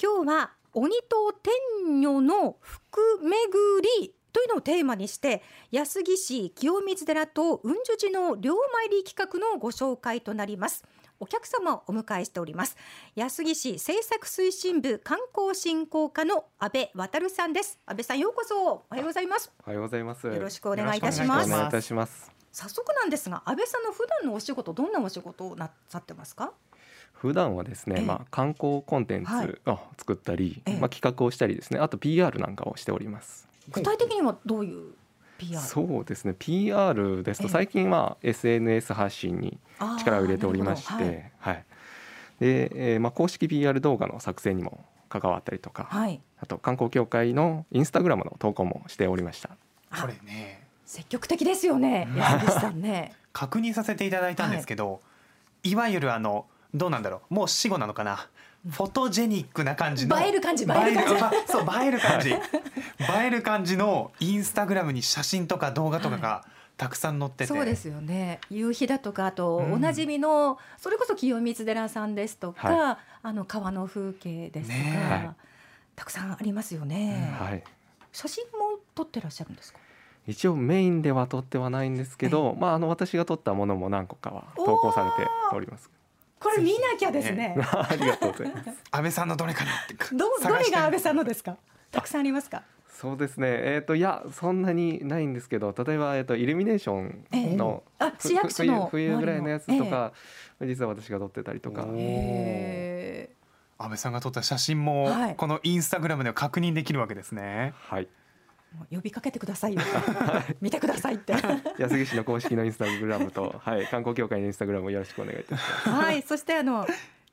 今日は鬼と天女の福巡りというのをテーマにして安来市清水寺と雲樹寺の両参り企画のご紹介となります。お客様をお迎えしております。安来市政策推進部観光振興課の安倍渡さんです。安倍さんようこそ。おはようございます。おはようございます。よろしくお願いいたします。お願いいたします。早速なんですが安倍さんの普段のお仕事どんなお仕事をなさってますか？普段はですね、ええ。まあ観光コンテンはい。ツを作ったり、ええ。まあ企画をしたりですね、あと PR なんかをしております。具体的にはどういう PR そうですね、PR ですええ。と最近は SNS 発信に力を入れておりまして、はい。で、えーまあ公式 PR 動画の作成にも関わったりとか、はい、はいあと観光協会のインスタグラムの投稿もしておりました。あこれね。積極的ですよねさんね。確認させていただいたんですけど、い、わゆるあのどうなんだろう。もう死後なのかな。フォトジェニックな感じの。映える感じ映える感じ。映えそう 映える感じ。映える感じのインスタグラムに写真とか動画とかがたくさん載ってて、そうですよね。夕日だとかあとうん。おなじみの、それこそ清水寺さんですとか、はあの川の風景ですとか、ね。はい。たくさんありますよね、はい。写真も撮ってらっしゃるんですか？一応メインでは撮ってはないんですけど、まああの私が撮ったものも何個かは投稿されております。これ見なきゃですね ありがとうございます。安倍さんのどれかなってどどれが安倍さんのですか？たくさんありますか？そうですね。えっ、といやそんなにないんですけど、例えばえっ、とイルミネーションの、ふあ市役所の冬冬ぐらいのやつと周か、実は私が撮ってたりとか。安倍さんが撮った写真もはいこのインスタグラムでは確認できるわけですね。はい。ーもう呼びかけてくださいよ。見てくださいって。安来市の公式のインスタグラムと、はい、観光協会のインスタグラムをよろしくお願いいたします。はいそしてあの、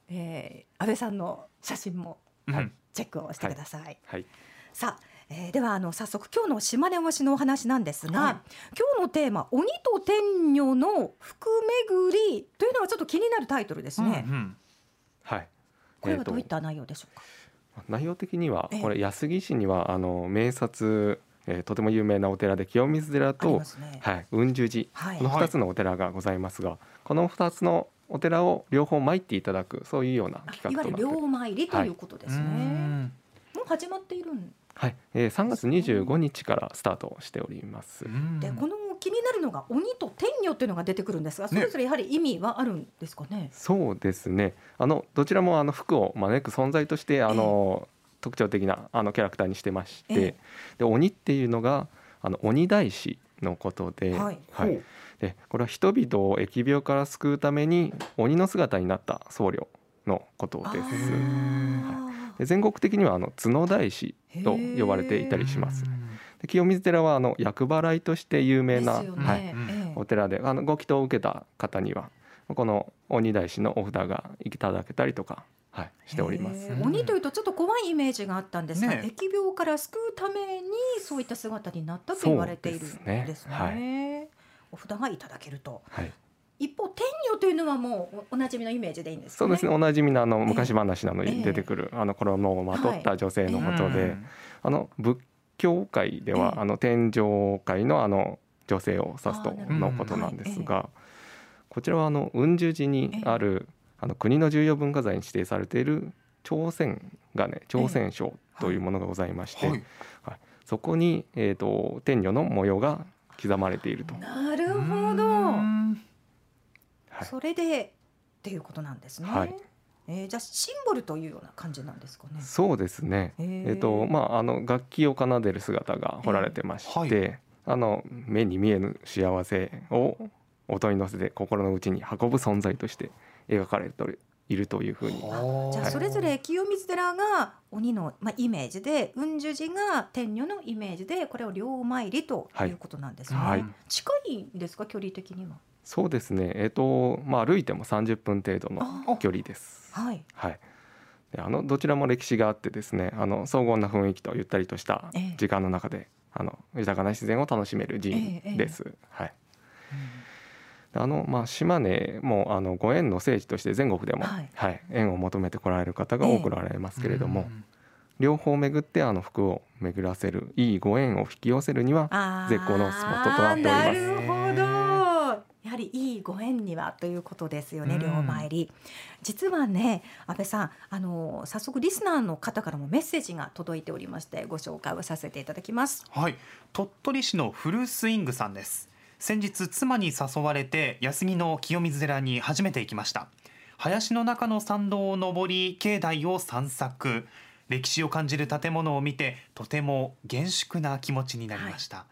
えー、安倍さんの写真も、はいうん。チェックをしてください。はい。さあ、えー、ではあの早速今日の島根推しのお話なんですが、はい。今日のテーマ鬼と天女の福巡りというのはちょっと気になるタイトルですね、うんうん。はい。これはどういった内容でしょうか、内容的にはええ。これ安来市にはあの名刹、えーとても有名なお寺で清水寺とね。はい、雲樹寺、はい。この2つのお寺がございますが、この2つのお寺を両方参っていただくそういうようなあ企画といわゆるなっております。両参りということですね、うんもう始まっているん？はい、えー、3月25日からスタートしております。うん。でこの気になるのが鬼と天女っていうのが出てくるんですがそれぞれやはり意味はあるんですかね？そうですね。あのどちらもあの服を招く存在としてあの、特徴的なあのキャラクターにしてまして、ええ。で鬼っていうのがあの鬼大師のことで、はい。でこれは人々を疫病から救うために鬼の姿になった僧侶のことです。あで全国的にはあの角大師と呼ばれていたりします。で清水寺はあの厄払いとして有ー名な、ね、はい、ええ。お寺であのご祈祷を受けた方にはこの鬼大師のお札がいただけたりとか、はい、しております。鬼というとちょっと怖いイメージがあったんですが、ね疫病から救うためにそういった姿になったと言われているんですね。すね。お札がいただけると。はい、一方天女というのはもうおおなじみのイメージでいいんですかね。そうですね。おなじみのあのええ。昔話なのええ。に出てくる、あの衣をまとった女性のことで、うんあの仏教界では、ええ。あの天上界のあの女性を指すとのことなんですが、はこちらはあの雲樹寺にある、あの国の重要文化財に指定されている朝鮮金朝鮮章というものがございまして、はいそこに、えー、と天女の模様が刻まれていると。なるほうど。んはいそれでっていうことなんですね。はいえーじゃあシンボルというような感じなんですかね。そうですね。へーえっ、とまああの楽器を奏でる姿が彫られてまして、ええはあの目に見えぬ幸せを音に乗せて心の内に運ぶ存在として描かれているというふうに。はじゃあそれぞれ清水寺が鬼の、まあ、イメージで雲樹寺が天女のイメージでこれを両参りということなんですね、はい近いんですか距離的には？そうですね。えっ、とまあ歩いても30分程度のあ距離です。はいはい。であのどちらも歴史があってですね、あの荘厳な雰囲気とゆったりとしたええ時間の中で、あの豊かな自然を楽しめる寺院です。はい。あのまあ島根もあのご縁の聖地として全国でも、はい。はい、縁を求めてこられる方が多くおられますけれども、うん両方巡ってあの服を巡らせるいいご縁を引き寄せるには絶好のスポットとなっております。なるほど。やははりいいご縁にはということですよね、うん。両参り。実はね安倍さんあの早速リスナーの方からもメッセージが届いておりましてご紹介をさせていただきます。はい、鳥取市のフルスイングさんです先日妻に誘われて安来の清水寺に初めて行きました。林の中の参道を登り境内を散策。歴史を感じる建物を見てとても厳粛な気持ちになりました、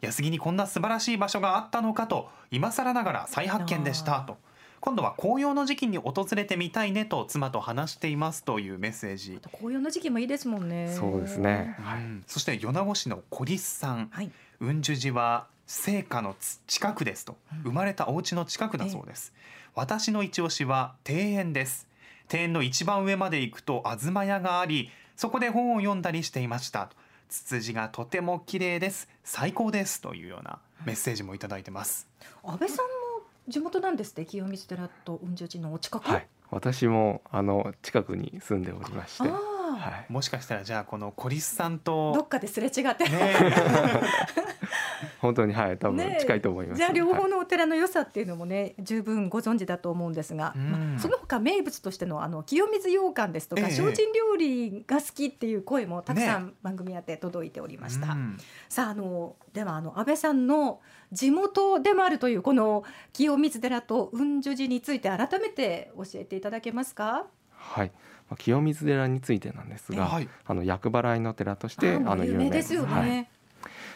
安来にこんな素晴らしい場所があったのかと今更ながら再発見でした。と今度は紅葉の時期に訪れてみたいねと妻と話していますというメッセージ。紅葉の時期もいいですもんね。そうですね。はい。うん。そして米子市の小リスさん。はい。雲樹寺は聖火のつ近くですとうん。生まれたお家の近くだそうです、私の一押しは庭園です。庭園の一番上まで行くと東屋がありそこで本を読んだりしていました。ツツジがとても綺麗です。最高ですというようなメッセージもいただいてます。安倍さんも地元なんですって？清水寺と雲樹寺のお近く、はい。私もあの近くに住んでおりまして、あはあ、い。もしかしたらじゃあこの小リスさんとどっかですれ違って、ね 本当にはい多分近いと思います。じゃあ両はい方のお寺の良さっていうのもね十分ご存知だと思うんですが、うんまあ、その他名物としてのあの清水羊羹ですとか、ええ精進料理が好きっていう声もたくさん番組やって届いておりました。うんさああのではあの安倍さんの地元でもあるというこの清水寺と雲樹寺について改めて教えていただけますか？はい。まあ清水寺についてなんですが、はい。あの厄払いの寺としてあもう有名です。よね。はい。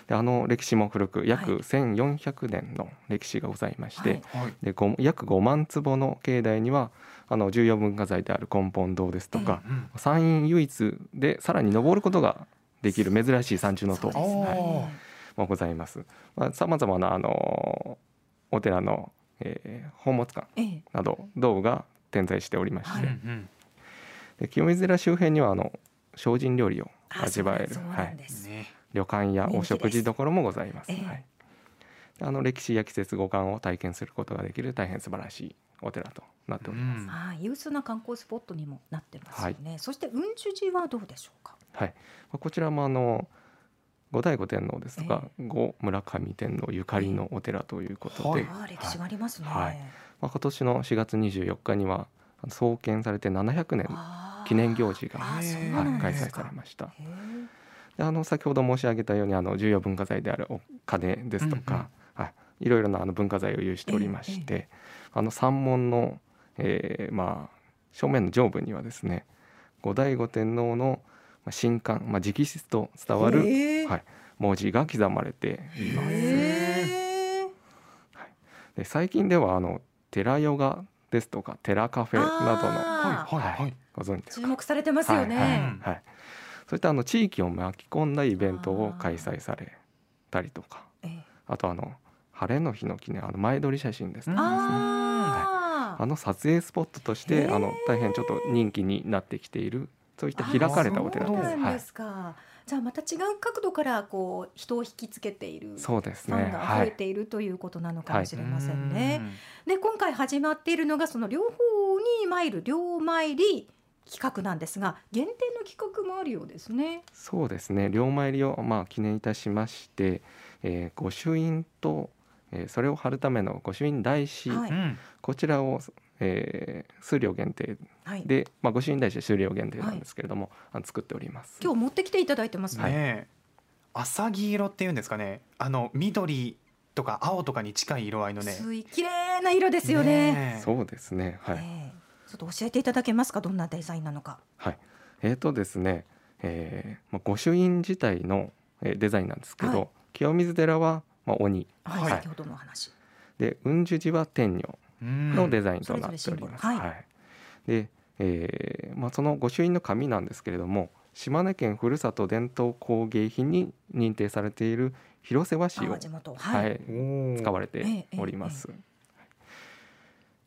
であの歴史も古く約はい1400年の歴史がございまして、はい。はい。でご約5万坪の境内にはあの重要文化財である根本堂ですとか、うん山陰唯一でさらに登ることができる珍しい山中の塔ね。はい。もございます。さまざ、まなあのお寺の、えー宝物館ええ。など道具が点在しておりまして、はい。うんで清水寺周辺にはあの精進料理をあ味わえるはい。旅館やお食事処もございます。すはい。であの歴史や季節五感を体験することができる大変素晴らしいお寺となっております。うん。はい、有数な観光スポットにもなってますよね。そして雲樹寺はどうでしょうか？はい、まあこちらもあの後醍醐天皇ですとか、え後村上天皇ゆかりのお寺ということで、はい。歴史がありますね。はい。まあ、今年の4月24日には創建されて700年記念行事が、は、ないん開催されました。であの先ほど申し上げたようにあの重要文化財であるお金ですとか、はい、いろいろなあの文化財を有しておりまして、あの山門の、えーまあ、正面の上部にはですね後醍醐天皇のまあ神官、まあ、直筆と伝わる、はい、文字が刻まれています。へえ。で最近ではあの寺ヨガですとか寺カフェなどのはいはいはい。ご存知。ですか注目されてますよね。はいはい。はい、そういったあの地域を巻き込んだイベントを開催されたりとかええ。あとあの晴れの日の記念あの前撮り写真ですとかですねあの撮影スポットとしてあの大変ちょっと人気になってきているそういった開かれたお寺あです。はいそうなんで、すか。じゃあまた違う角度からこう人を引きつけている。そうですファンね。がはい。増えているということなのかもしれませんね。うんで今回始まっているのがその両方に参る両参り企画なんですが限定の企画もあるようですね。そうですね。両参りをまあ記念いたしまして、えー、御朱印と、えー、それを貼るための御朱印台紙、はいうんこちらを、えー、数量限定はい。で、まあ、御朱印台紙は数量限定なんですけれども、あの作っております。今日持ってきていただいてますね。はいねえ浅黄色っていうんですかねあの緑とか青とかに近い色合いのね綺麗な色ですよね。ねえそうですね。はい。ええちょっと教えていただけますか？どんなデザインなのか。はい。えーとですね、えーまあ、御朱印自体の、えーデザインなんですけど、はい清水寺は、まあ、鬼はい、はい先ほどのお話。で雲樹寺は天女うんのデザインとなっております。それぞれはい。で、えーまあ、その御朱印の紙なんですけれども島根県ふるさと伝統工芸品に認定されている広瀬和紙をあ、地元。ははい。い、使われえてえおります。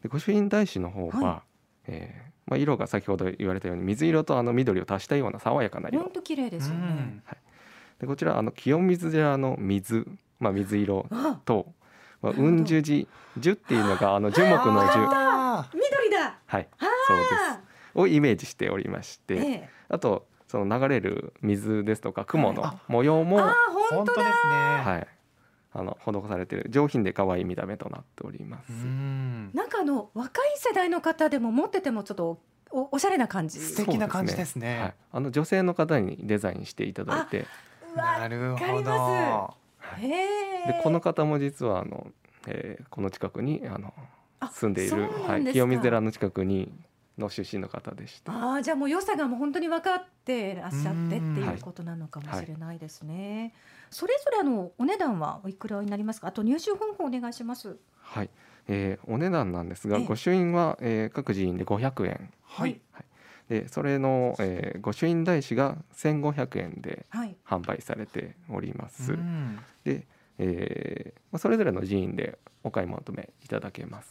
で御朱印台紙の方は、はえーまあ、色が先ほど言われたように水色とあの緑を足したような爽やかな色。本当綺麗ですよね。でこちらあの清水寺の水、まあ、水色あ、と、まあ、なるほど雲樹寺樹っていうのがあの樹木の樹。あ緑だ。はいそうです。をイメージしておりまして、ええ。あとその流れる水ですとか雲のあ模様も、あー、ー本当ですね、はい、あの施されている。上品で可愛い見た目となっております。うん。なんかあの若い世代の方でも持っててもちょっとおおしゃれな感じ。素敵な感じですね。はい、あの女性の方にデザインしていただいて、なるわかりほどまへえ。でこの方も実はあの、えーこの近くにあのあ住んでいる、はい、清水寺の近くにの出身の方でして、ああじゃあもう良さがもう本当に分かってらっしゃってってうんいうことなのかもしれないですね。それぞれあのお値段はおいくらになりますか？あと入手方法お願いします。はい、えーお値段なんですが、ええ。御朱印は、えー各寺院で500円。はいでそれの、えー御朱印台紙が1500円ではい。販売されております。うんで、えーまあ、それぞれの寺院でお買い求めいただけます。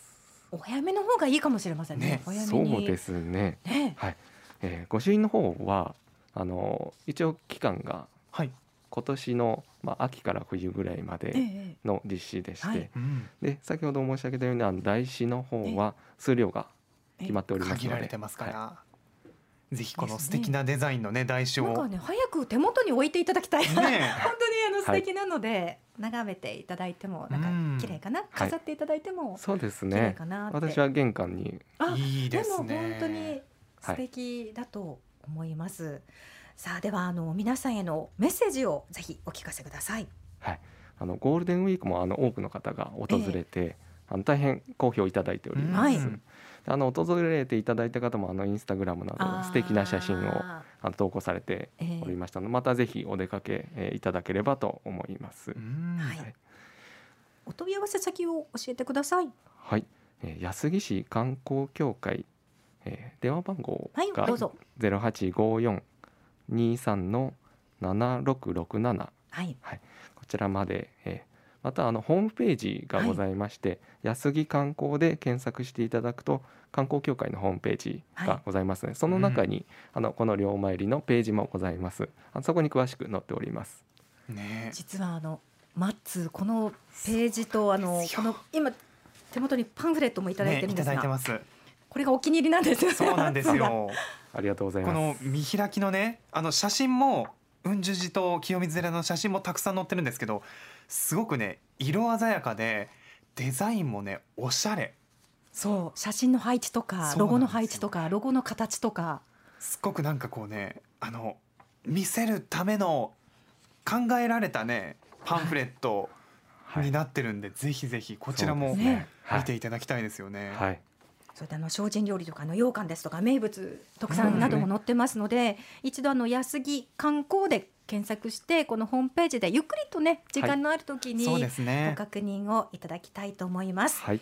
お早めの方がいいかもしれませんね。ねお早めそうに。ですね。ね。はい、えー、御朱印の方はあの一応期間がはい今年の、まあ、秋から冬ぐらいまええでええ。の実施でして、はいうんで先ほど申し上げたようにあの台紙の方は数量が決まっておりますので限られてますから、はぜひこの素敵なデザインのね台紙を。なんかね早く手元に置いていただきたい。本当にねあの素はい敵なので、眺めていただいてもなんうん。か綺麗かな、飾っていただいてもそうです綺麗ねかなって。私は玄関に。あいいですも本ね当に素敵だと思います。さあではあの皆さんへのメッセージをぜひお聞かせください。はい、あのゴールデンウィークもあの多くの方が訪れて、あの大変好評いただいております。はいあの訪れていただいた方もあのインスタグラムなど素敵な写真をああの投稿されてーええ。おりましたので、またぜひお出かけ、えーいただければと思います。うん。はい。はい。お問い合わせ先を教えてください。はい、えー安来市観光協会、えー電話番号はいがどうぞ。ゼロ八五四二三の七六六七。はい。こちらまで、えーまたあのホームページがございまして、安来観光で検索していただくと観光協会のホームページがございますので、その中に、あのこの両参りのページもございます。あのそこに詳しく載っております。ね。実はあのマッツーこのページとあのこの今手元にパンフレットもいただいてるんねいたですが、だいてます。これがお気に入りなんです。よ。ね。そうなんです。よありがとうございこます。の見開きのねあの写真も雲樹寺と清水寺の写真もたくさん載ってるんですけどすごくね色鮮やかでデザインもねおしゃれ。そう写真の配置とかロゴの配置とかロゴの形とか。すっごくなんかこうねあの見せるための考えられたねパンフレットはい。になってるんで、ぜひぜひこちらも見ていただきたいですよね。はい。それであの精進料理とかの羊羹ですとか名物特産なども載ってますので、一度あの安来観光で検索してこのホームページでゆっくりとね時間のある時にそうごですね。確認をいただきたいと思います。はい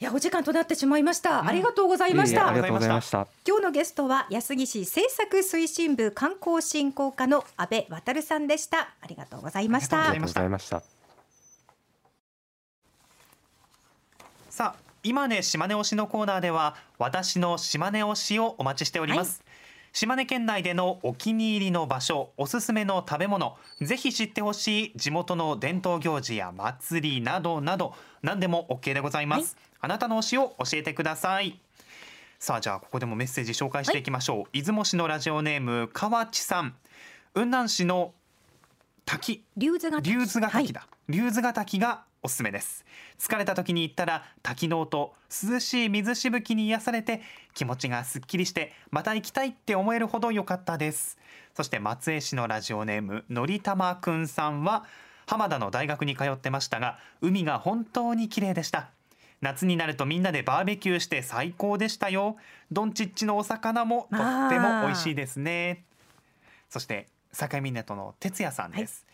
いやお時間となってしまいました。うんありがとうございましたいえいえあり。がとうございました今日のゲストは安来市政策推進部観光振興課の阿部渉さんでした。ありがとうございましたありがとうござい。ありがとうございましたさあ今ね島根推しのコーナーでは私の島根推しをお待ちしております、島根県内でのお気に入りの場所おすすめの食べ物ぜひ知ってほしい地元の伝統行事や祭りなどなど何でも OK でございます、あなたの推しを教えてください。さあじゃあここでもメッセージ紹介していきましょう、出雲市のラジオネーム河内さん。雲南市の滝。龍頭ヶ滝。だ、龍頭ヶ滝がおすすめです。疲れた時に行ったら滝の音涼しい水しぶきに癒されて気持ちがすっきりしてまた行きたいって思えるほど良かったです。そして松江市のラジオネームのりたまくんさんは浜田の大学に通ってましたが海が本当に綺麗でした。夏になるとみんなでバーベキューして最高でしたよ。ドンチッチのお魚もとっても美味しいですね。そして境港の哲也さんです、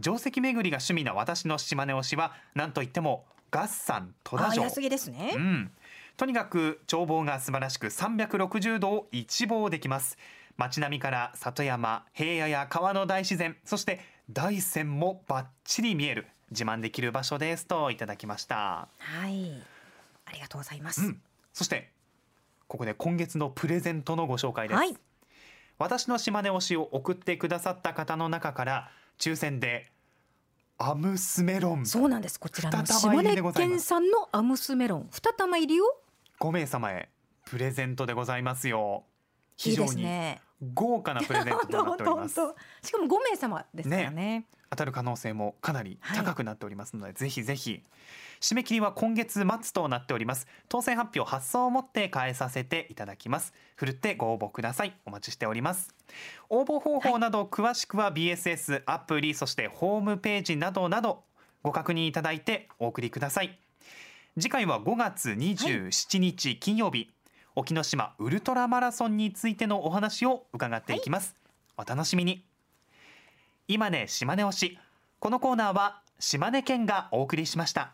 定石巡りが趣味な私の島根推しは何といっても合山戸田城あ安来ですね。うん、とにかく眺望が素晴らしく360度を一望できます街並みから里山平野や川の大自然そして大山もバッチリ見える自慢できる場所ですといただきました、はい。ありがとうございます。うん、そしてここで今月のプレゼントのご紹介です、はい。私の島根推しを送ってくださった方の中から抽選でアムスメロン。そうなんです。こちらの島根県産のアムスメロン。二玉入りを？5名様へプレゼントでございますよ。非常に。豪華なプレゼントとなっております。しかも5名様ですからね。当たる可能性もかなり高くなっておりますので、ぜひぜひ。締め切りは今月末となっております。当選発表発送をもって返させていただきます。ふるってご応募ください。お待ちしております。応募方法など詳しくは BSS アプリそしてホームページなどなどご確認いただいてお送りください。次回は5月27日金曜日、沖ノ島ウルトラマラソンについてのお話を伺っていきます、お楽しみに。今ね島根推し。このコーナーは島根県がお送りしました